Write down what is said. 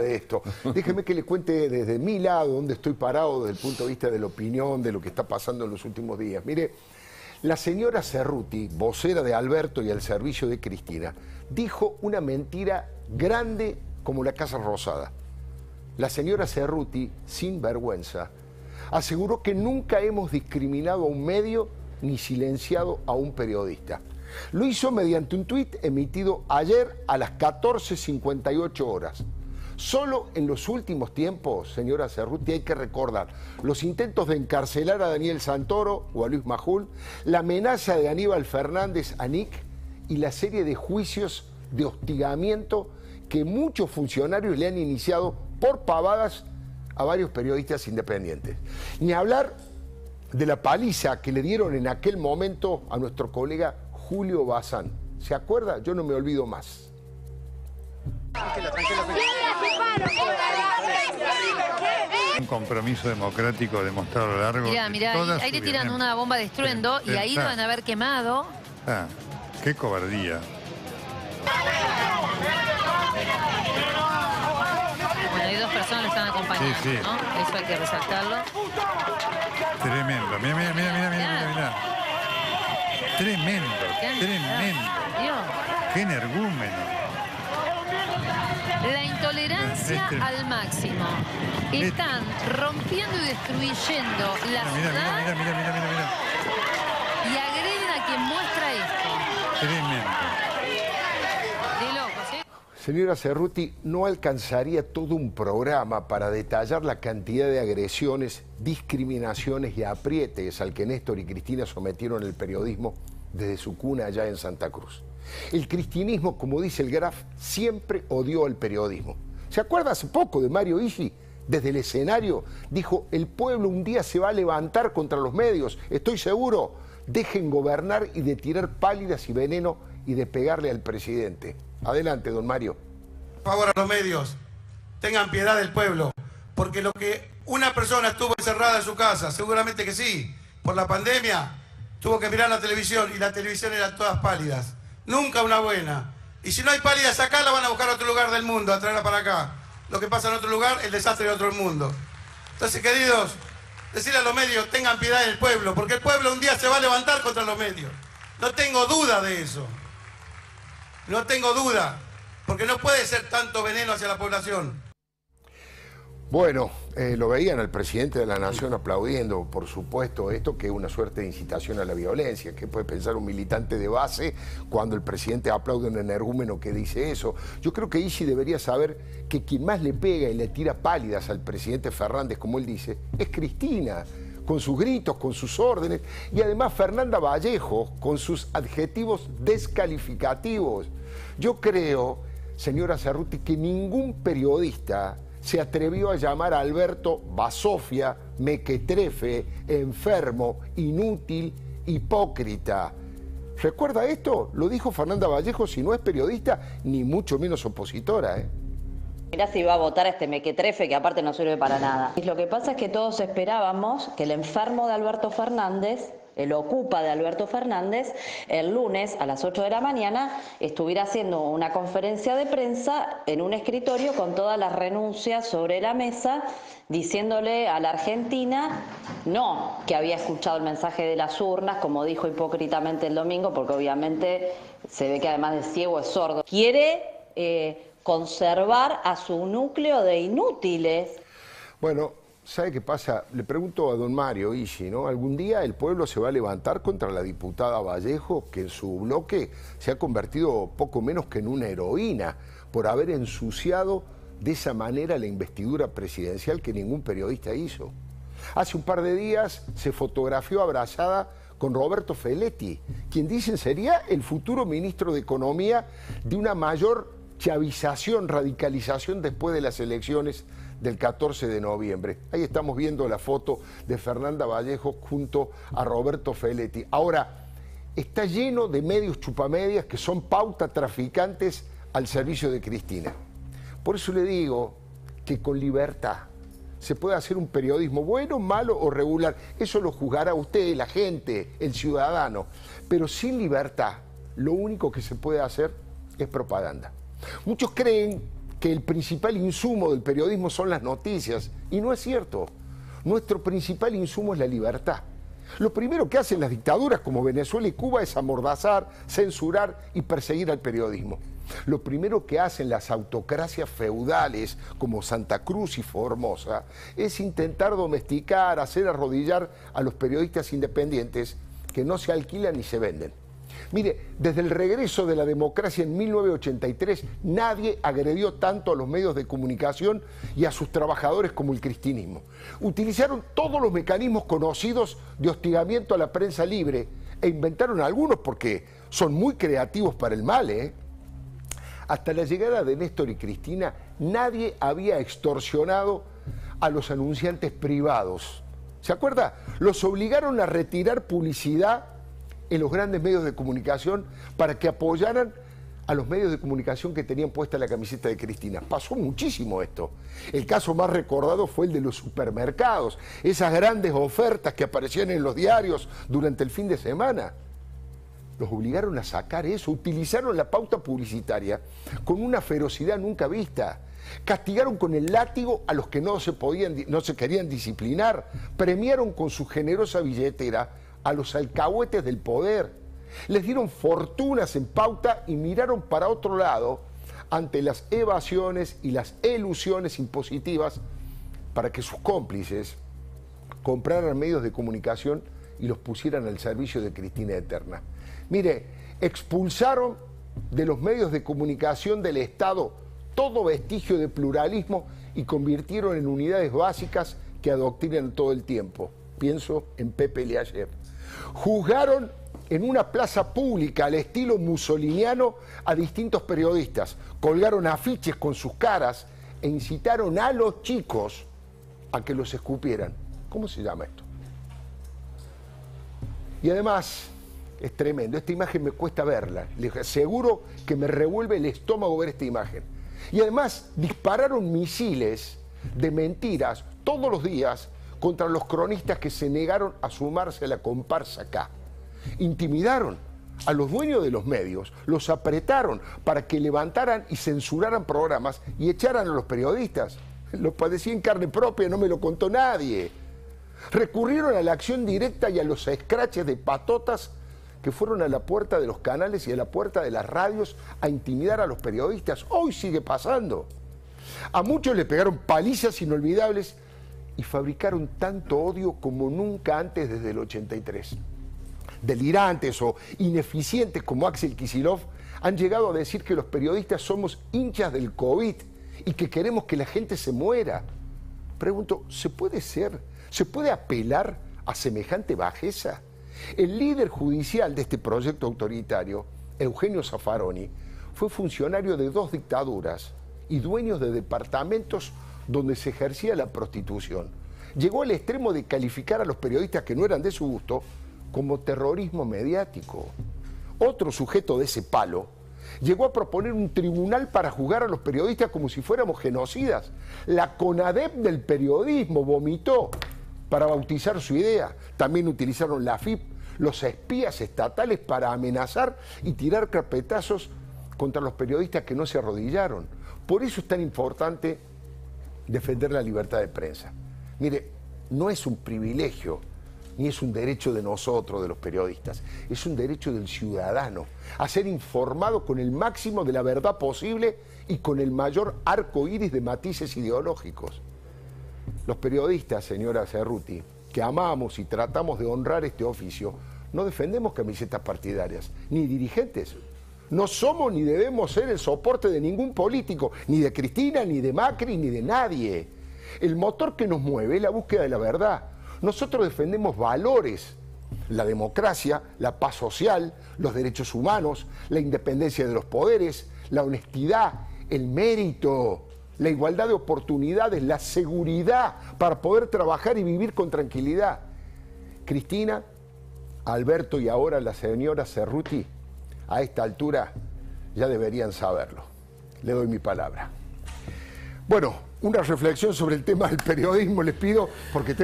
de esto. Déjeme que le cuente desde mi lado dónde estoy parado desde el punto de vista de la opinión, de lo que está pasando en los últimos días. Mire, la señora Cerruti, vocera de Alberto y al servicio de Cristina, dijo una mentira grande como la Casa Rosada. La señora Cerruti, sin vergüenza, aseguró que nunca hemos discriminado a un medio ni silenciado a un periodista. Lo hizo mediante un tuit emitido ayer a las 14.58 horas. Solo en los últimos tiempos, señora Cerruti, hay que recordar los intentos de encarcelar a Daniel Santoro o a Luis Majul, la amenaza de Aníbal Fernández a Nick y la serie de juicios de hostigamiento que muchos funcionarios le han iniciado por pavadas a varios periodistas independientes. Ni hablar de la paliza que le dieron en aquel momento a nuestro colega Julio Bazán. ¿Se acuerda? Yo no me olvido más. Un compromiso democrático demostrado a lo largo Mirá, de mirá, toda ahí, le tiran una bomba de estruendo y ahí Está. van a haber quemado. Ah, qué cobardía. Bueno, hay dos personas que lo están acompañando, Sí, sí. ¿no? Eso hay que resaltarlo. Tremendo. Mira, mira, mira, mira, mira, mira, mira. Tremendo, Qué tremendo. Dios. Qué energúmeno. La intolerancia Este- al máximo. Están rompiendo y destruyendo la Mira, mira, ciudad mira, mira, mira, mira, mira. y agreden a quien muestra esto. Tremendo. De locos, ¿eh? Señora Cerruti, no alcanzaría todo un programa para detallar la cantidad de agresiones, discriminaciones y aprietes al que Néstor y Cristina sometieron el periodismo desde su cuna allá en Santa Cruz. El cristinismo, como dice el Graf, siempre odió al periodismo. ¿Se acuerda hace poco de Mario Isi? Desde el escenario dijo, el pueblo un día se va a levantar contra los medios, estoy seguro, dejen gobernar y de tirar pálidas y veneno y de pegarle al presidente. Adelante, don Mario. Por favor a los medios, tengan piedad del pueblo, porque lo que una persona estuvo encerrada en su casa, seguramente que sí, por la pandemia, tuvo que mirar la televisión y la televisión eran todas pálidas, nunca una buena. Y si no hay pálidas acá, la van a buscar a otro lugar del mundo, a traerla para acá. Lo que pasa en otro lugar, el desastre de otro mundo. Entonces, queridos, decirle a los medios, tengan piedad del pueblo, porque el pueblo un día se va a levantar contra los medios. No tengo duda de eso. No tengo duda, porque no puede ser tanto veneno hacia la población. Bueno, eh, lo veían al presidente de la Nación aplaudiendo, por supuesto, esto que es una suerte de incitación a la violencia. ¿Qué puede pensar un militante de base cuando el presidente aplaude un energúmeno que dice eso? Yo creo que Isi debería saber que quien más le pega y le tira pálidas al presidente Fernández, como él dice, es Cristina, con sus gritos, con sus órdenes, y además Fernanda Vallejo, con sus adjetivos descalificativos. Yo creo, señora Cerruti, que ningún periodista se atrevió a llamar a Alberto basofia, mequetrefe, enfermo, inútil, hipócrita. ¿Recuerda esto? Lo dijo Fernanda Vallejo, si no es periodista, ni mucho menos opositora. ¿eh? Mirá si va a votar a este mequetrefe que aparte no sirve para nada. Y lo que pasa es que todos esperábamos que el enfermo de Alberto Fernández, el ocupa de Alberto Fernández, el lunes a las 8 de la mañana estuviera haciendo una conferencia de prensa en un escritorio con todas las renuncias sobre la mesa, diciéndole a la Argentina no, que había escuchado el mensaje de las urnas, como dijo hipócritamente el domingo, porque obviamente se ve que además de ciego es sordo. Quiere eh, conservar a su núcleo de inútiles. Bueno, ¿sabe qué pasa? Le pregunto a don Mario Isi, ¿no? ¿Algún día el pueblo se va a levantar contra la diputada Vallejo, que en su bloque se ha convertido poco menos que en una heroína por haber ensuciado de esa manera la investidura presidencial que ningún periodista hizo? Hace un par de días se fotografió abrazada con Roberto Feletti, quien dicen sería el futuro ministro de Economía de una mayor chavización, radicalización después de las elecciones del 14 de noviembre. Ahí estamos viendo la foto de Fernanda Vallejo junto a Roberto Feletti. Ahora, está lleno de medios chupamedias que son pauta traficantes al servicio de Cristina. Por eso le digo que con libertad se puede hacer un periodismo bueno, malo o regular. Eso lo juzgará usted, la gente, el ciudadano. Pero sin libertad, lo único que se puede hacer es propaganda. Muchos creen que el principal insumo del periodismo son las noticias. Y no es cierto. Nuestro principal insumo es la libertad. Lo primero que hacen las dictaduras como Venezuela y Cuba es amordazar, censurar y perseguir al periodismo. Lo primero que hacen las autocracias feudales como Santa Cruz y Formosa es intentar domesticar, hacer arrodillar a los periodistas independientes que no se alquilan ni se venden. Mire, desde el regreso de la democracia en 1983, nadie agredió tanto a los medios de comunicación y a sus trabajadores como el cristinismo. Utilizaron todos los mecanismos conocidos de hostigamiento a la prensa libre e inventaron algunos porque son muy creativos para el mal. ¿eh? Hasta la llegada de Néstor y Cristina, nadie había extorsionado a los anunciantes privados. ¿Se acuerda? Los obligaron a retirar publicidad en los grandes medios de comunicación para que apoyaran a los medios de comunicación que tenían puesta la camiseta de Cristina. Pasó muchísimo esto. El caso más recordado fue el de los supermercados, esas grandes ofertas que aparecían en los diarios durante el fin de semana. Los obligaron a sacar eso, utilizaron la pauta publicitaria con una ferocidad nunca vista. Castigaron con el látigo a los que no se, podían, no se querían disciplinar. Premiaron con su generosa billetera a los alcahuetes del poder. Les dieron fortunas en pauta y miraron para otro lado ante las evasiones y las elusiones impositivas para que sus cómplices compraran medios de comunicación y los pusieran al servicio de Cristina Eterna. Mire, expulsaron de los medios de comunicación del Estado todo vestigio de pluralismo y convirtieron en unidades básicas que adoctrinan todo el tiempo. Pienso en Pepe Leayer. Juzgaron en una plaza pública al estilo musoliniano a distintos periodistas, colgaron afiches con sus caras e incitaron a los chicos a que los escupieran. ¿Cómo se llama esto? Y además, es tremendo, esta imagen me cuesta verla, les aseguro que me revuelve el estómago ver esta imagen. Y además dispararon misiles de mentiras todos los días contra los cronistas que se negaron a sumarse a la comparsa acá. Intimidaron a los dueños de los medios, los apretaron para que levantaran y censuraran programas y echaran a los periodistas. Lo padecí en carne propia, no me lo contó nadie. Recurrieron a la acción directa y a los escraches de patotas que fueron a la puerta de los canales y a la puerta de las radios a intimidar a los periodistas. Hoy sigue pasando. A muchos le pegaron palizas inolvidables y fabricaron tanto odio como nunca antes desde el 83. Delirantes o ineficientes como Axel Kisilov han llegado a decir que los periodistas somos hinchas del COVID y que queremos que la gente se muera. Pregunto, ¿se puede ser? ¿Se puede apelar a semejante bajeza? El líder judicial de este proyecto autoritario, Eugenio Zaffaroni, fue funcionario de dos dictaduras y dueño de departamentos donde se ejercía la prostitución. Llegó al extremo de calificar a los periodistas que no eran de su gusto como terrorismo mediático. Otro sujeto de ese palo llegó a proponer un tribunal para juzgar a los periodistas como si fuéramos genocidas. La CONADEP del periodismo vomitó para bautizar su idea. También utilizaron la FIP, los espías estatales para amenazar y tirar carpetazos contra los periodistas que no se arrodillaron. Por eso es tan importante defender la libertad de prensa. Mire, no es un privilegio ni es un derecho de nosotros, de los periodistas, es un derecho del ciudadano a ser informado con el máximo de la verdad posible y con el mayor arco iris de matices ideológicos. Los periodistas, señora Cerruti, que amamos y tratamos de honrar este oficio, no defendemos camisetas partidarias, ni dirigentes. No somos ni debemos ser el soporte de ningún político, ni de Cristina, ni de Macri, ni de nadie. El motor que nos mueve es la búsqueda de la verdad. Nosotros defendemos valores, la democracia, la paz social, los derechos humanos, la independencia de los poderes, la honestidad, el mérito, la igualdad de oportunidades, la seguridad para poder trabajar y vivir con tranquilidad. Cristina, Alberto y ahora la señora Cerruti, a esta altura ya deberían saberlo. Le doy mi palabra. Bueno, una reflexión sobre el tema del periodismo les pido porque tengo